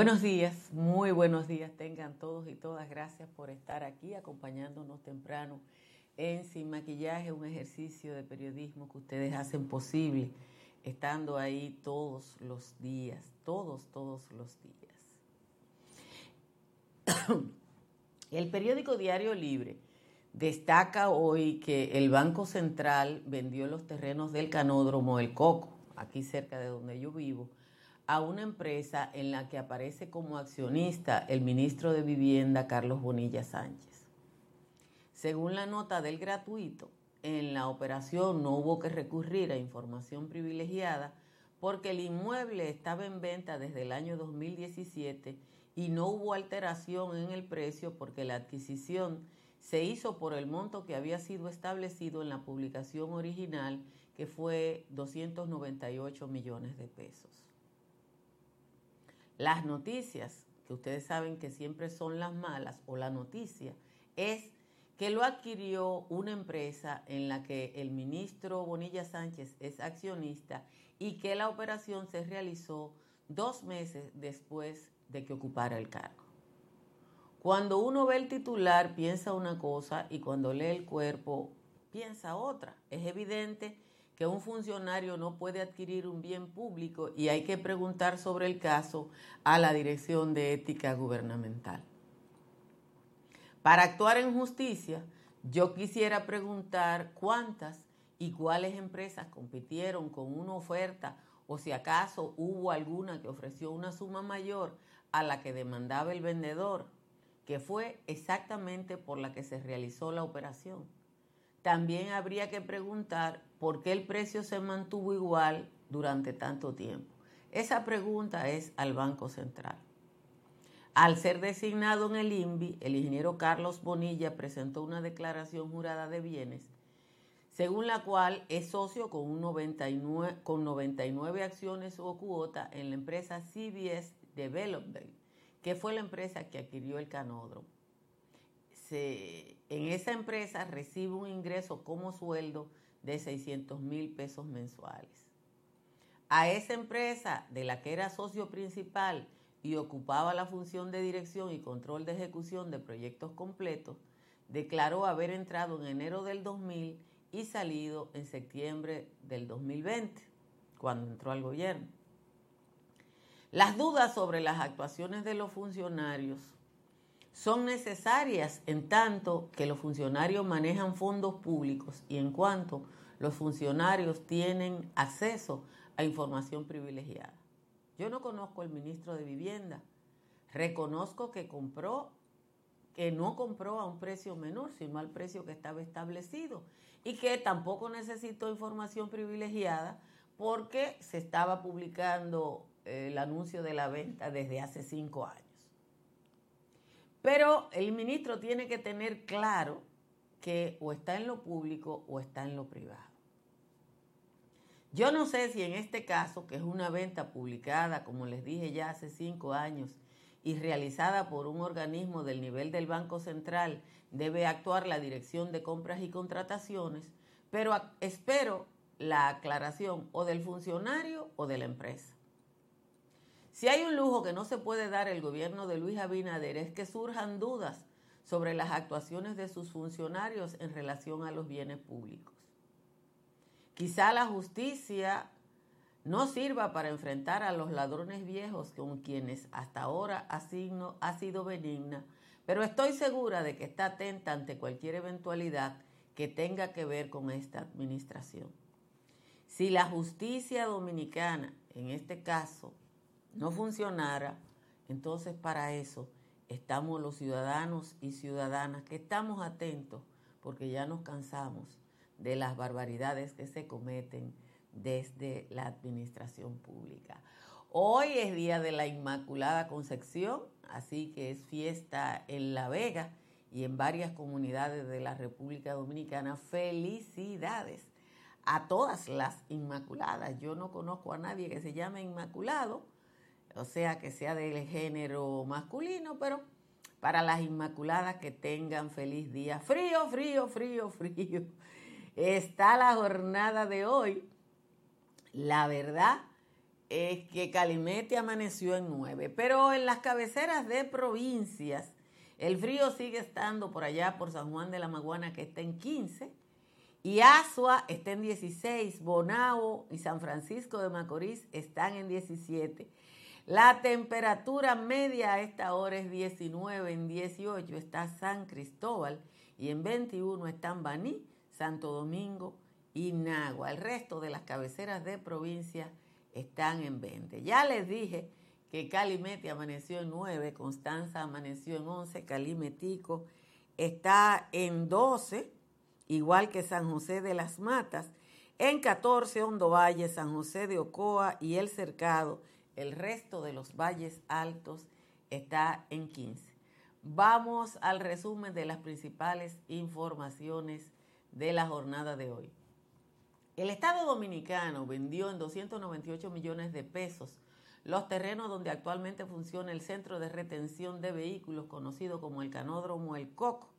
Buenos días, muy buenos días tengan todos y todas. Gracias por estar aquí acompañándonos temprano en Sin Maquillaje, un ejercicio de periodismo que ustedes hacen posible, estando ahí todos los días, todos, todos los días. El periódico Diario Libre destaca hoy que el Banco Central vendió los terrenos del canódromo El Coco, aquí cerca de donde yo vivo, a una empresa en la que aparece como accionista el ministro de Vivienda Carlos Bonilla Sánchez. Según la nota del gratuito, en la operación no hubo que recurrir a información privilegiada porque el inmueble estaba en venta desde el año 2017 y no hubo alteración en el precio porque la adquisición se hizo por el monto que había sido establecido en la publicación original, que fue 298 millones de pesos. Las noticias, que ustedes saben que siempre son las malas, o la noticia, es que lo adquirió una empresa en la que el ministro Bonilla Sánchez es accionista y que la operación se realizó dos meses después de que ocupara el cargo. Cuando uno ve el titular piensa una cosa y cuando lee el cuerpo piensa otra. Es evidente que un funcionario no puede adquirir un bien público y hay que preguntar sobre el caso a la Dirección de Ética Gubernamental. Para actuar en justicia, yo quisiera preguntar cuántas y cuáles empresas compitieron con una oferta o si acaso hubo alguna que ofreció una suma mayor a la que demandaba el vendedor, que fue exactamente por la que se realizó la operación. También habría que preguntar por qué el precio se mantuvo igual durante tanto tiempo. Esa pregunta es al Banco Central. Al ser designado en el INVI, el ingeniero Carlos Bonilla presentó una declaración jurada de bienes, según la cual es socio con, un 99, con 99 acciones o cuota en la empresa CBS Development, que fue la empresa que adquirió el canódromo en esa empresa recibe un ingreso como sueldo de 600 mil pesos mensuales. A esa empresa de la que era socio principal y ocupaba la función de dirección y control de ejecución de proyectos completos, declaró haber entrado en enero del 2000 y salido en septiembre del 2020, cuando entró al gobierno. Las dudas sobre las actuaciones de los funcionarios son necesarias en tanto que los funcionarios manejan fondos públicos y en cuanto los funcionarios tienen acceso a información privilegiada. Yo no conozco al ministro de Vivienda. Reconozco que compró, que no compró a un precio menor, sino al precio que estaba establecido y que tampoco necesitó información privilegiada porque se estaba publicando eh, el anuncio de la venta desde hace cinco años. Pero el ministro tiene que tener claro que o está en lo público o está en lo privado. Yo no sé si en este caso, que es una venta publicada, como les dije ya hace cinco años, y realizada por un organismo del nivel del Banco Central, debe actuar la Dirección de Compras y Contrataciones, pero espero la aclaración o del funcionario o de la empresa. Si hay un lujo que no se puede dar el gobierno de Luis Abinader es que surjan dudas sobre las actuaciones de sus funcionarios en relación a los bienes públicos. Quizá la justicia no sirva para enfrentar a los ladrones viejos con quienes hasta ahora ha, ha sido benigna, pero estoy segura de que está atenta ante cualquier eventualidad que tenga que ver con esta administración. Si la justicia dominicana, en este caso, no funcionara, entonces para eso estamos los ciudadanos y ciudadanas que estamos atentos porque ya nos cansamos de las barbaridades que se cometen desde la administración pública. Hoy es día de la Inmaculada Concepción, así que es fiesta en La Vega y en varias comunidades de la República Dominicana. Felicidades a todas las Inmaculadas. Yo no conozco a nadie que se llame Inmaculado o sea que sea del género masculino, pero para las inmaculadas que tengan feliz día. Frío, frío, frío, frío. Está la jornada de hoy. La verdad es que Calimete amaneció en 9, pero en las cabeceras de provincias el frío sigue estando por allá por San Juan de la Maguana que está en 15 y Asua está en 16, Bonao y San Francisco de Macorís están en 17. La temperatura media a esta hora es 19, en 18 está San Cristóbal y en 21 están Baní, Santo Domingo y Nagua. El resto de las cabeceras de provincia están en 20. Ya les dije que Calimete amaneció en 9, Constanza amaneció en 11, Calimetico está en 12, igual que San José de las Matas, en 14 Hondo Valle, San José de Ocoa y El Cercado. El resto de los valles altos está en 15. Vamos al resumen de las principales informaciones de la jornada de hoy. El Estado Dominicano vendió en 298 millones de pesos los terrenos donde actualmente funciona el centro de retención de vehículos conocido como el Canódromo El Coco.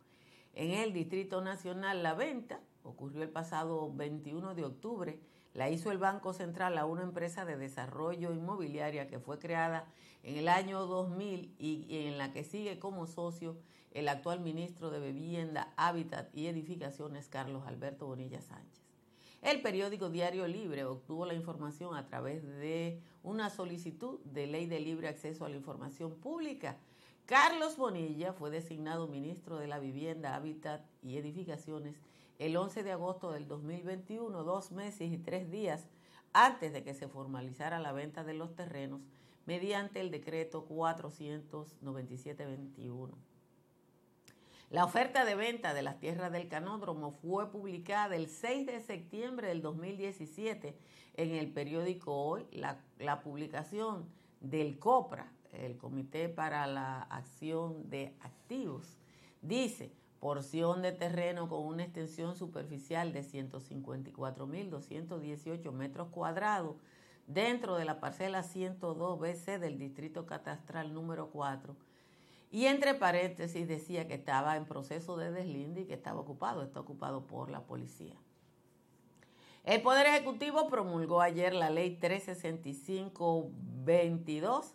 En el Distrito Nacional la venta ocurrió el pasado 21 de octubre. La hizo el Banco Central a una empresa de desarrollo inmobiliaria que fue creada en el año 2000 y en la que sigue como socio el actual ministro de Vivienda, Hábitat y Edificaciones, Carlos Alberto Bonilla Sánchez. El periódico Diario Libre obtuvo la información a través de una solicitud de ley de libre acceso a la información pública. Carlos Bonilla fue designado ministro de la Vivienda, Hábitat y Edificaciones el 11 de agosto del 2021, dos meses y tres días antes de que se formalizara la venta de los terrenos mediante el decreto 497-21. La oferta de venta de las tierras del canódromo fue publicada el 6 de septiembre del 2017 en el periódico Hoy. La, publicación del COPRA, el Comité para la Acción de Activos, dice porción de terreno con una extensión superficial de 154.218 metros cuadrados dentro de la parcela 102 BC del Distrito Catastral número 4 y entre paréntesis decía que estaba en proceso de deslinde y que estaba ocupado, está ocupado por la policía. El Poder Ejecutivo promulgó ayer la ley 365-22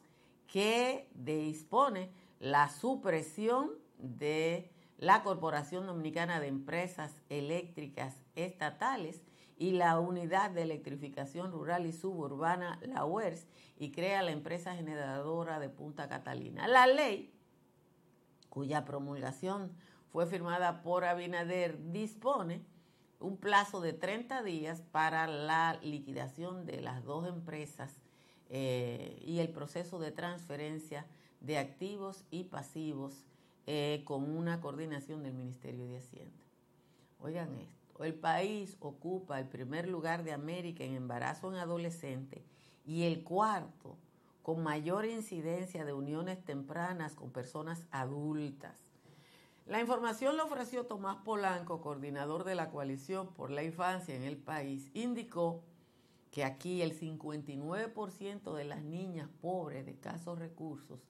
que dispone la supresión de la Corporación Dominicana de Empresas Eléctricas Estatales y la Unidad de Electrificación Rural y Suburbana, la UERS, y crea la empresa generadora de Punta Catalina. La ley cuya promulgación fue firmada por Abinader, dispone un plazo de 30 días para la liquidación de las dos empresas eh, y el proceso de transferencia de activos y pasivos eh, con una coordinación del Ministerio de Hacienda. Oigan esto, el país ocupa el primer lugar de América en embarazo en adolescente y el cuarto con mayor incidencia de uniones tempranas con personas adultas. La información la ofreció Tomás Polanco, coordinador de la coalición por la infancia en el país. Indicó que aquí el 59% de las niñas pobres de escasos recursos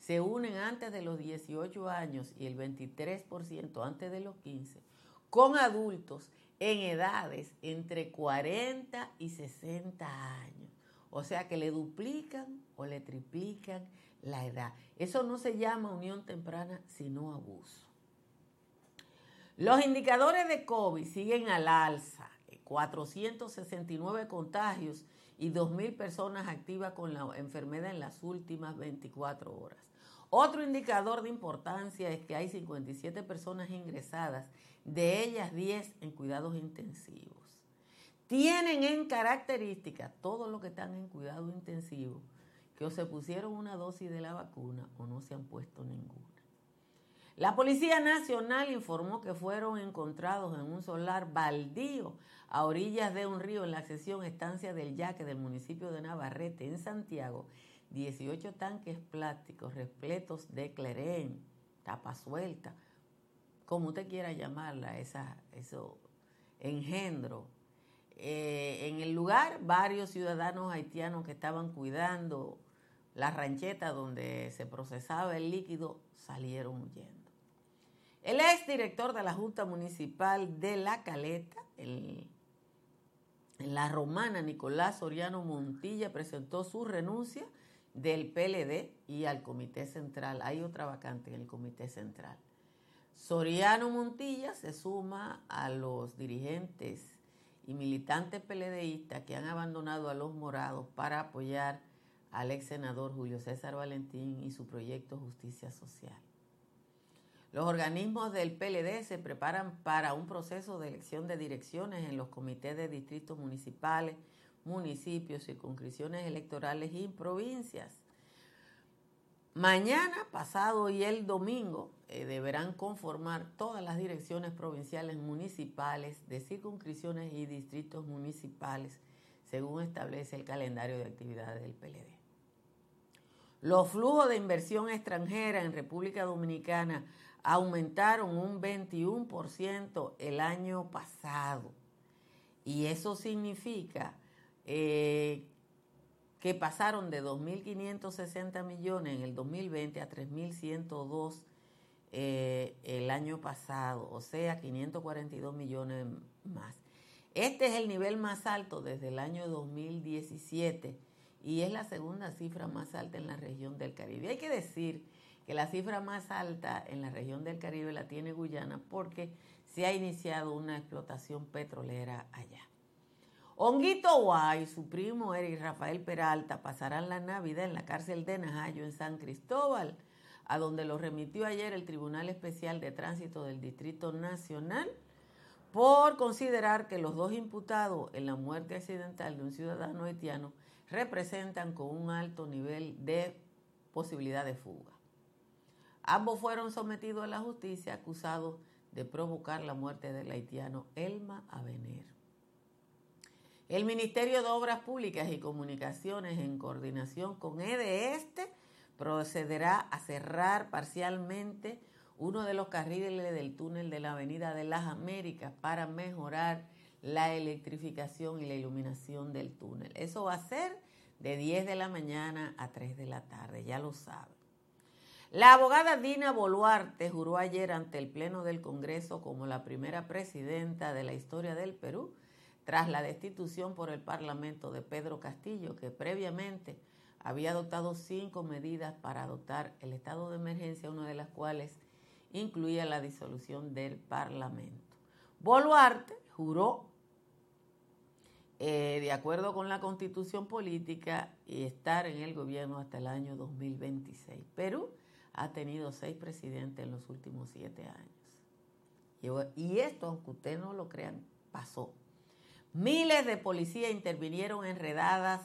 se unen antes de los 18 años y el 23% antes de los 15 con adultos en edades entre 40 y 60 años. O sea que le duplican o le triplican la edad. Eso no se llama unión temprana, sino abuso. Los indicadores de COVID siguen al alza. 469 contagios y 2.000 personas activas con la enfermedad en las últimas 24 horas. Otro indicador de importancia es que hay 57 personas ingresadas, de ellas 10 en cuidados intensivos tienen en característica todos los que están en cuidado intensivo que o se pusieron una dosis de la vacuna o no se han puesto ninguna. La Policía Nacional informó que fueron encontrados en un solar baldío a orillas de un río en la sección Estancia del Yaque del municipio de Navarrete, en Santiago, 18 tanques plásticos repletos de clerén, tapa suelta, como usted quiera llamarla, esa, eso engendro eh, en el lugar, varios ciudadanos haitianos que estaban cuidando la rancheta donde se procesaba el líquido salieron huyendo. El exdirector de la Junta Municipal de La Caleta, el la romana, Nicolás Soriano Montilla presentó su renuncia del PLD y al Comité Central. Hay otra vacante en el Comité Central. Soriano Montilla se suma a los dirigentes y militantes PLDistas que han abandonado a los morados para apoyar al ex senador Julio César Valentín y su proyecto Justicia Social. Los organismos del PLD se preparan para un proceso de elección de direcciones en los comités de distritos municipales, municipios, circunscripciones electorales y provincias. Mañana, pasado y el domingo eh, deberán conformar todas las direcciones provinciales municipales de circunscripciones y distritos municipales, según establece el calendario de actividades del PLD. Los flujos de inversión extranjera en República Dominicana aumentaron un 21% el año pasado. Y eso significa eh, que pasaron de 2.560 millones en el 2020 a 3.102 eh, el año pasado, o sea, 542 millones más. Este es el nivel más alto desde el año 2017 y es la segunda cifra más alta en la región del Caribe. Hay que decir que la cifra más alta en la región del Caribe la tiene Guyana porque se ha iniciado una explotación petrolera allá. Honguito Guay, su primo Eric Rafael Peralta pasarán la Navidad en la cárcel de Najayo en San Cristóbal, a donde lo remitió ayer el Tribunal Especial de Tránsito del Distrito Nacional por considerar que los dos imputados en la muerte accidental de un ciudadano haitiano representan con un alto nivel de posibilidad de fuga. Ambos fueron sometidos a la justicia acusados de provocar la muerte del haitiano Elma Avenir. El Ministerio de Obras Públicas y Comunicaciones, en coordinación con EDESTE, procederá a cerrar parcialmente uno de los carriles del túnel de la Avenida de las Américas para mejorar la electrificación y la iluminación del túnel. Eso va a ser de 10 de la mañana a 3 de la tarde, ya lo saben. La abogada Dina Boluarte juró ayer ante el Pleno del Congreso como la primera presidenta de la historia del Perú tras la destitución por el Parlamento de Pedro Castillo, que previamente había adoptado cinco medidas para adoptar el estado de emergencia, una de las cuales incluía la disolución del Parlamento. Boluarte juró, eh, de acuerdo con la constitución política, y estar en el gobierno hasta el año 2026. Perú ha tenido seis presidentes en los últimos siete años. Y esto, aunque ustedes no lo crean, pasó. Miles de policías intervinieron enredadas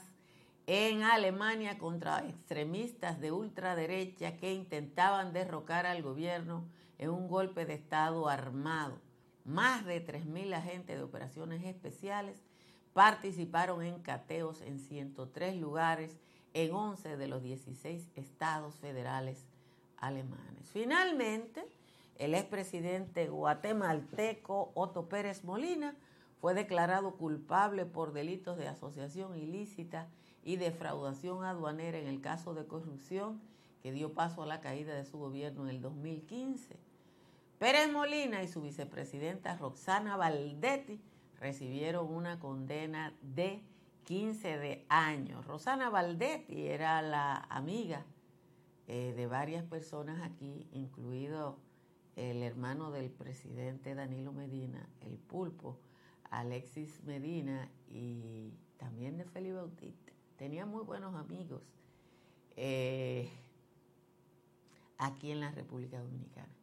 en Alemania contra extremistas de ultraderecha que intentaban derrocar al gobierno en un golpe de Estado armado. Más de 3.000 agentes de operaciones especiales participaron en cateos en 103 lugares en 11 de los 16 estados federales alemanes. Finalmente, el expresidente guatemalteco Otto Pérez Molina fue declarado culpable por delitos de asociación ilícita y defraudación aduanera en el caso de corrupción que dio paso a la caída de su gobierno en el 2015. Pérez Molina y su vicepresidenta Roxana Valdetti recibieron una condena de 15 de años. Roxana Valdetti era la amiga eh, de varias personas aquí, incluido el hermano del presidente Danilo Medina, el pulpo, Alexis Medina y también de Felipe Bautista. Tenía muy buenos amigos eh, aquí en la República Dominicana.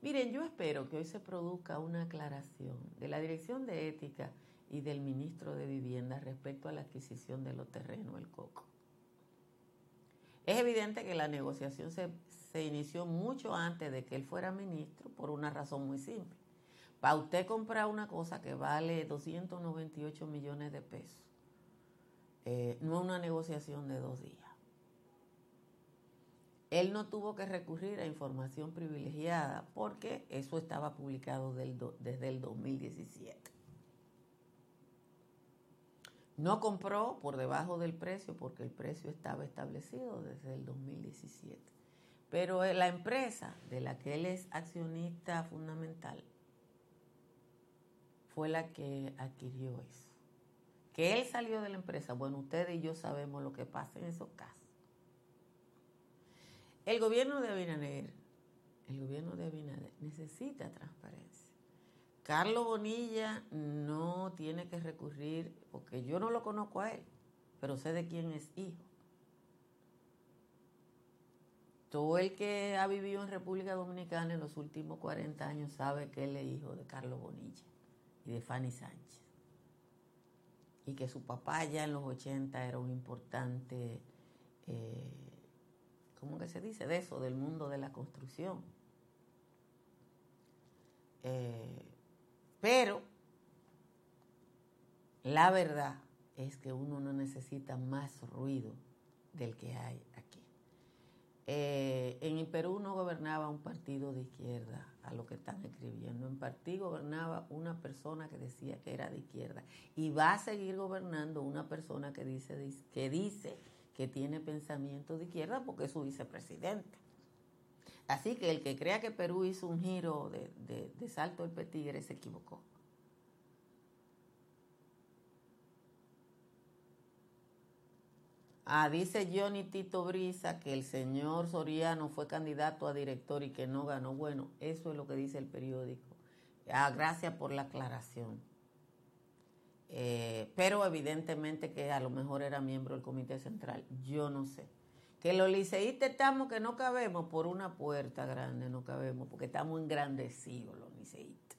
Miren, yo espero que hoy se produzca una aclaración de la Dirección de Ética y del Ministro de Vivienda respecto a la adquisición de los terrenos, el COCO. Es evidente que la negociación se, inició mucho antes de que él fuera ministro por una razón muy simple. Para usted comprar una cosa que vale 298 millones de pesos, eh, no es una negociación de dos días. Él no tuvo que recurrir a información privilegiada porque eso estaba publicado desde el 2017. No compró por debajo del precio porque el precio estaba establecido desde el 2017. Pero la empresa de la que él es accionista fundamental fue la que adquirió eso. que él salió de la empresa. Bueno, ustedes y yo sabemos lo que pasa en esos casos. El gobierno de Abinader, el gobierno de Abinader necesita transparencia. Carlos Bonilla no tiene que recurrir, porque yo no lo conozco a él, pero sé de quién es hijo. Todo el que ha vivido en República Dominicana en los últimos 40 años sabe que él es hijo de Carlos Bonilla y de Fanny Sánchez. Y que su papá ya en los 80 era un importante, eh, ¿cómo que se dice? De eso, del mundo de la construcción. Eh, pero la verdad es que uno no necesita más ruido del que hay aquí. Eh, en Perú no gobernaba un partido de izquierda, a lo que están escribiendo. En partido gobernaba una persona que decía que era de izquierda. Y va a seguir gobernando una persona que dice que, dice que tiene pensamiento de izquierda porque es su vicepresidente. Así que el que crea que Perú hizo un giro de, de salto del petigre se equivocó. Ah, dice Johnny Tito Brisa que el señor Soriano fue candidato a director y que no ganó. Bueno, eso es lo que dice el periódico. Ah, gracias por la aclaración. Eh, pero evidentemente que a lo mejor era miembro del comité central. Yo no sé. Que los liceístas estamos que no cabemos por una puerta grande, no cabemos, porque estamos engrandecidos los liceístas.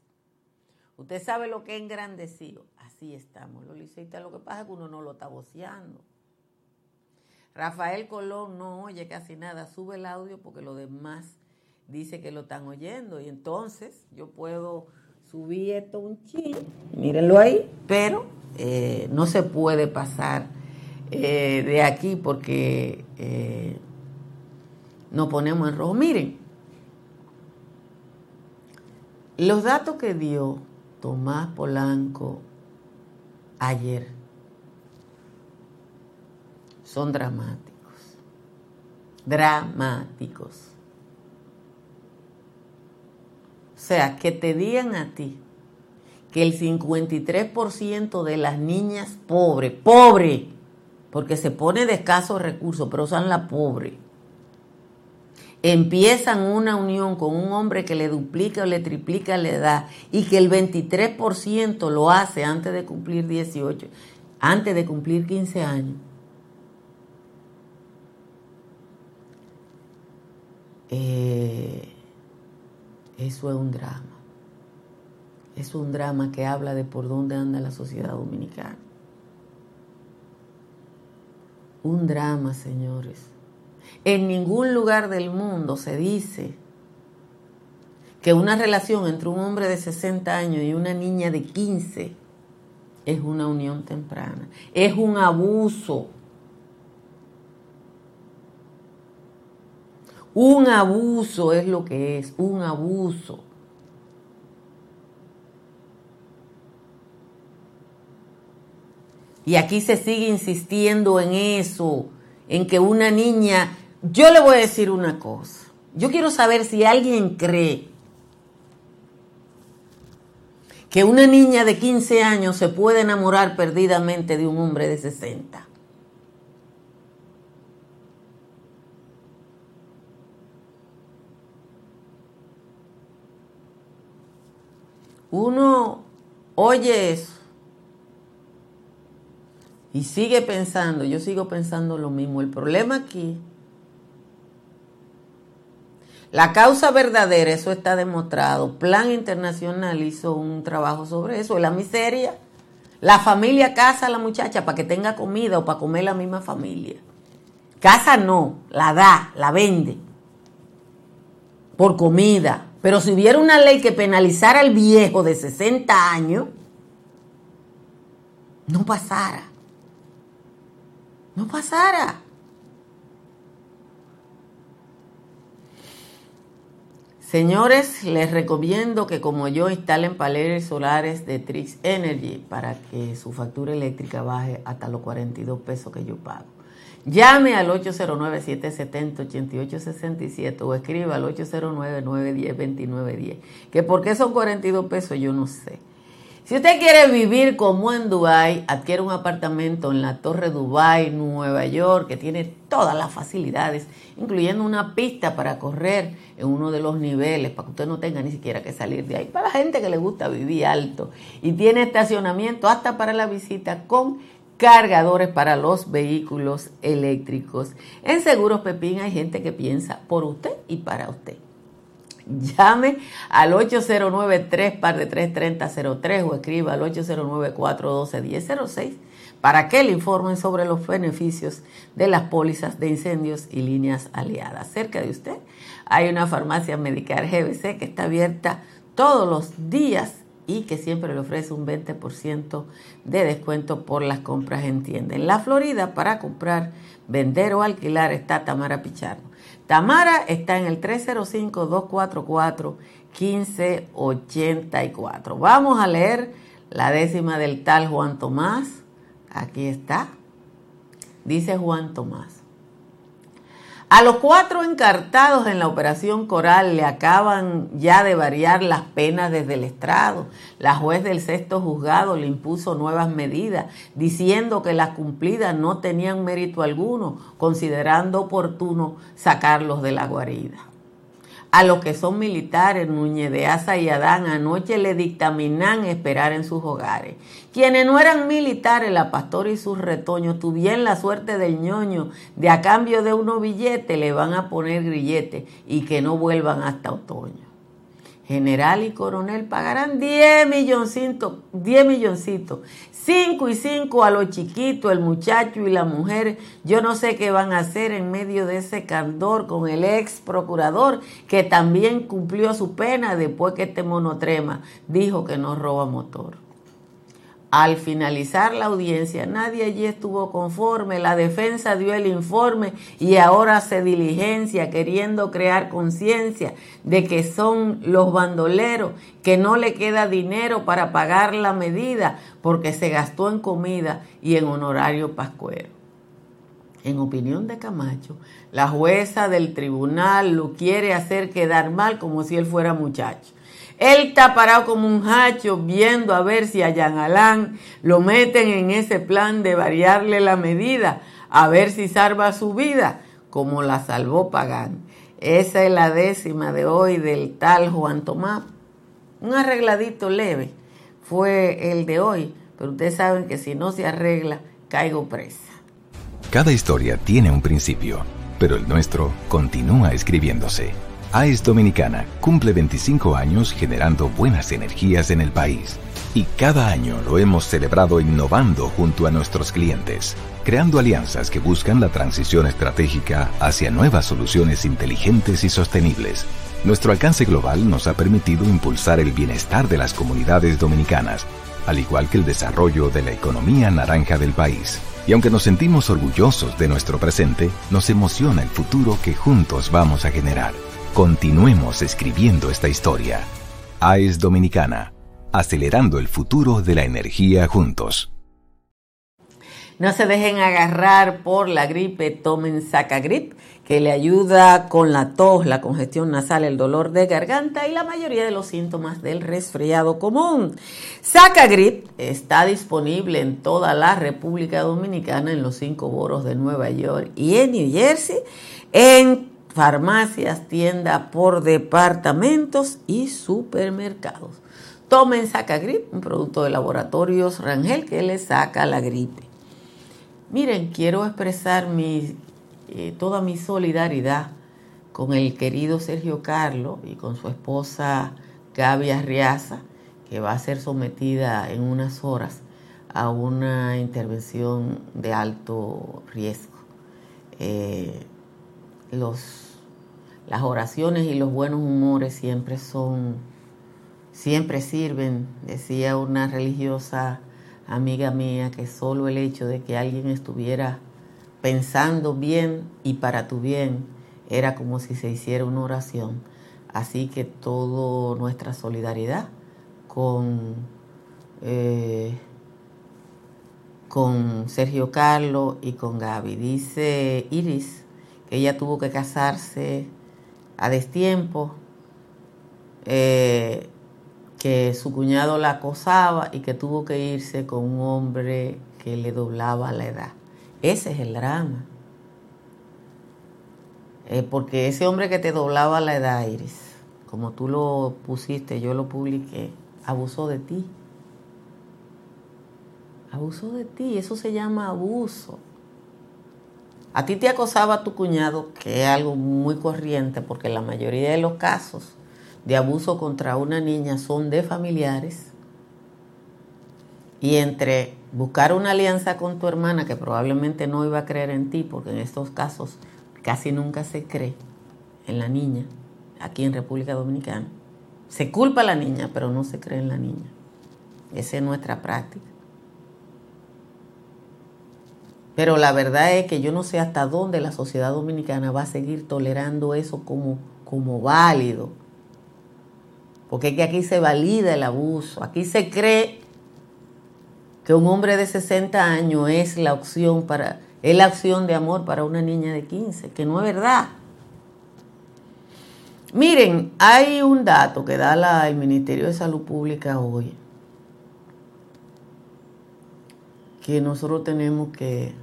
Usted sabe lo que es engrandecido. Así estamos los liceístas. Lo que pasa es que uno no lo está voceando. Rafael Colón no oye casi nada, sube el audio porque los demás dice que lo están oyendo y entonces yo puedo subir esto un ching, mírenlo ahí, pero eh, no se puede pasar eh, de aquí porque eh, nos ponemos en rojo. Miren, los datos que dio Tomás Polanco ayer son dramáticos. Dramáticos. O sea, que te digan a ti que el 53% de las niñas pobres, pobre, porque se pone de escasos recursos, pero son la pobre, empiezan una unión con un hombre que le duplica o le triplica la edad y que el 23% lo hace antes de cumplir 18, antes de cumplir 15 años Eh, eso es un drama. Es un drama que habla de por dónde anda la sociedad dominicana. Un drama, señores. En ningún lugar del mundo se dice que una relación entre un hombre de 60 años y una niña de 15 es una unión temprana. Es un abuso. Un abuso es lo que es, un abuso. Y aquí se sigue insistiendo en eso, en que una niña, yo le voy a decir una cosa, yo quiero saber si alguien cree que una niña de 15 años se puede enamorar perdidamente de un hombre de 60. uno oye eso y sigue pensando, yo sigo pensando lo mismo. El problema aquí, la causa verdadera, eso está demostrado. Plan Internacional hizo un trabajo sobre eso, la miseria. La familia casa a la muchacha para que tenga comida o para comer la misma familia. Casa no, la da, la vende por comida, pero si hubiera una ley que penalizara al viejo de 60 años, no pasara. No pasara. Señores, les recomiendo que como yo instalen paneles solares de Trix Energy para que su factura eléctrica baje hasta los 42 pesos que yo pago. Llame al 809-770-8867 o escriba al 809-910-2910. Que por qué son 42 pesos yo no sé. Si usted quiere vivir como en Dubai, adquiere un apartamento en la Torre Dubai, Nueva York, que tiene todas las facilidades, incluyendo una pista para correr en uno de los niveles, para que usted no tenga ni siquiera que salir de ahí. Para la gente que le gusta vivir alto y tiene estacionamiento hasta para la visita con cargadores para los vehículos eléctricos. En Seguros Pepín hay gente que piensa por usted y para usted. Llame al 809-3 par de 33003 o escriba al 809-412-1006 para que le informen sobre los beneficios de las pólizas de incendios y líneas aliadas. Cerca de usted hay una farmacia Medicar GBC que está abierta todos los días y que siempre le ofrece un 20% de descuento por las compras en tienda. En la Florida, para comprar, vender o alquilar está Tamara Pichardo. Tamara está en el 305-244-1584. Vamos a leer la décima del tal Juan Tomás. Aquí está. Dice Juan Tomás. A los cuatro encartados en la operación Coral le acaban ya de variar las penas desde el estrado. La juez del sexto juzgado le impuso nuevas medidas, diciendo que las cumplidas no tenían mérito alguno, considerando oportuno sacarlos de la guarida a los que son militares, Núñez de Asa y Adán, anoche le dictaminan esperar en sus hogares. Quienes no eran militares, la pastora y sus retoños, tuvieron la suerte del ñoño de a cambio de unos billetes le van a poner grilletes y que no vuelvan hasta otoño general y coronel pagarán 10 milloncitos, 10 milloncitos, 5 y 5 a los chiquitos, el muchacho y la mujer. Yo no sé qué van a hacer en medio de ese candor con el ex procurador que también cumplió su pena después que este monotrema dijo que no roba motor. Al finalizar la audiencia, nadie allí estuvo conforme, la defensa dio el informe y ahora se diligencia queriendo crear conciencia de que son los bandoleros, que no le queda dinero para pagar la medida porque se gastó en comida y en honorario pascuero. En opinión de Camacho, la jueza del tribunal lo quiere hacer quedar mal como si él fuera muchacho él está parado como un hacho viendo a ver si a Jean Alain lo meten en ese plan de variarle la medida, a ver si salva su vida, como la salvó Pagán. Esa es la décima de hoy del tal Juan Tomás. Un arregladito leve fue el de hoy, pero ustedes saben que si no se arregla, caigo presa. Cada historia tiene un principio, pero el nuestro continúa escribiéndose. AES Dominicana cumple 25 años generando buenas energías en el país. Y cada año lo hemos celebrado innovando junto a nuestros clientes, creando alianzas que buscan la transición estratégica hacia nuevas soluciones inteligentes y sostenibles. Nuestro alcance global nos ha permitido impulsar el bienestar de las comunidades dominicanas, al igual que el desarrollo de la economía naranja del país. Y aunque nos sentimos orgullosos de nuestro presente, nos emociona el futuro que juntos vamos a generar. Continuemos escribiendo esta historia. AES Dominicana, acelerando el futuro de la energía juntos. No se dejen agarrar por la gripe, tomen Sacagrip, que le ayuda con la tos, la congestión nasal, el dolor de garganta y la mayoría de los síntomas del resfriado común. Sacagrip está disponible en toda la República Dominicana, en los cinco boros de Nueva York y en New Jersey, en farmacias, tiendas por departamentos y supermercados. Tomen Sacagrip, un producto de laboratorios Rangel que les saca la gripe. Miren, quiero expresar mi, eh, toda mi solidaridad con el querido Sergio Carlos y con su esposa Gaby Arriaza, que va a ser sometida en unas horas a una intervención de alto riesgo. Eh, los las oraciones y los buenos humores siempre son, siempre sirven, decía una religiosa amiga mía, que solo el hecho de que alguien estuviera pensando bien y para tu bien era como si se hiciera una oración. Así que toda nuestra solidaridad con, eh, con Sergio Carlos y con Gaby. Dice Iris ella tuvo que casarse a destiempo, eh, que su cuñado la acosaba y que tuvo que irse con un hombre que le doblaba la edad. Ese es el drama. Eh, porque ese hombre que te doblaba la edad, Iris, como tú lo pusiste, yo lo publiqué, abusó de ti. Abusó de ti, eso se llama abuso. A ti te acosaba tu cuñado, que es algo muy corriente, porque la mayoría de los casos de abuso contra una niña son de familiares. Y entre buscar una alianza con tu hermana, que probablemente no iba a creer en ti, porque en estos casos casi nunca se cree en la niña, aquí en República Dominicana. Se culpa a la niña, pero no se cree en la niña. Esa es nuestra práctica. Pero la verdad es que yo no sé hasta dónde la sociedad dominicana va a seguir tolerando eso como, como válido. Porque es que aquí se valida el abuso. Aquí se cree que un hombre de 60 años es la opción para es la opción de amor para una niña de 15, que no es verdad. Miren, hay un dato que da el Ministerio de Salud Pública hoy que nosotros tenemos que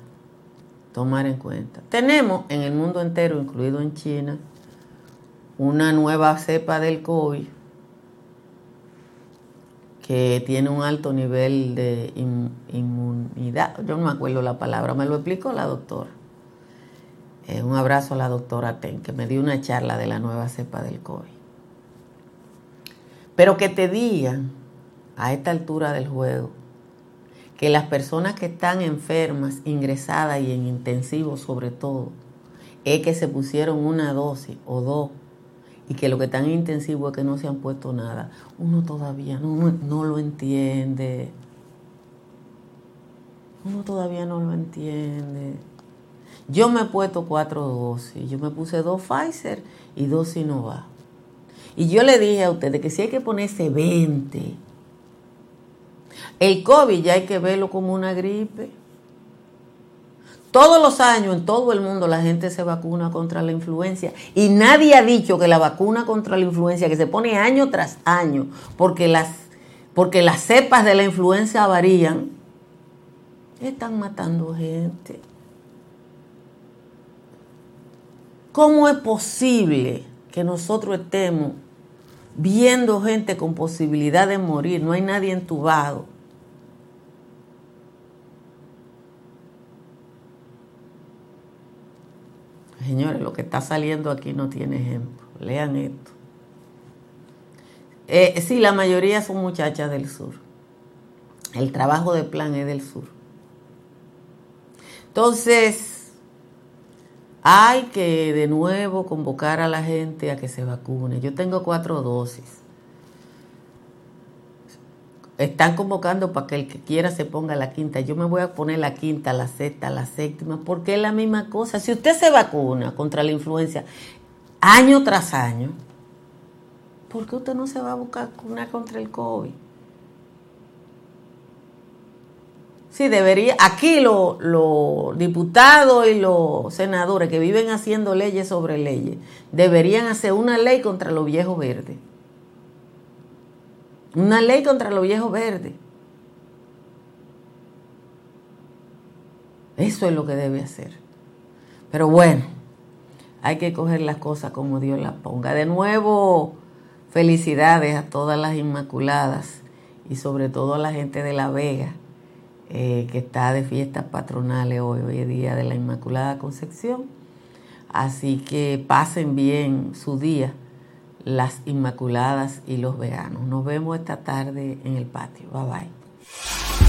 tomar en cuenta. Tenemos en el mundo entero, incluido en China, una nueva cepa del COVID que tiene un alto nivel de inmunidad. Yo no me acuerdo la palabra, me lo explicó la doctora. Eh, un abrazo a la doctora Ten, que me dio una charla de la nueva cepa del COVID. Pero que te digan a esta altura del juego que las personas que están enfermas, ingresadas y en intensivo sobre todo, es que se pusieron una dosis o dos y que lo que están intensivo es que no se han puesto nada. Uno todavía no, no lo entiende. Uno todavía no lo entiende. Yo me he puesto cuatro dosis. Yo me puse dos Pfizer y dos Sinovac. Y yo le dije a ustedes que si hay que ponerse 20, el COVID ya hay que verlo como una gripe. Todos los años en todo el mundo la gente se vacuna contra la influencia y nadie ha dicho que la vacuna contra la influencia que se pone año tras año porque las, porque las cepas de la influenza varían, están matando gente. ¿Cómo es posible que nosotros estemos viendo gente con posibilidad de morir? No hay nadie entubado Señores, lo que está saliendo aquí no tiene ejemplo. Lean esto. Eh, sí, la mayoría son muchachas del sur. El trabajo de plan es del sur. Entonces, hay que de nuevo convocar a la gente a que se vacune. Yo tengo cuatro dosis están convocando para que el que quiera se ponga la quinta. Yo me voy a poner la quinta, la sexta, la séptima, porque es la misma cosa. Si usted se vacuna contra la influencia año tras año, ¿por qué usted no se va a vacunar contra el COVID? Sí, debería, aquí los diputados y los senadores que viven haciendo leyes sobre leyes, deberían hacer una ley contra los viejos verdes una ley contra los viejos verdes. Eso es lo que debe hacer. Pero bueno, hay que coger las cosas como Dios las ponga. De nuevo, felicidades a todas las Inmaculadas y sobre todo a la gente de La Vega eh, que está de fiestas patronales hoy, hoy es día de la Inmaculada Concepción. Así que pasen bien su día las Inmaculadas y los veganos. Nos vemos esta tarde en el patio. Bye bye.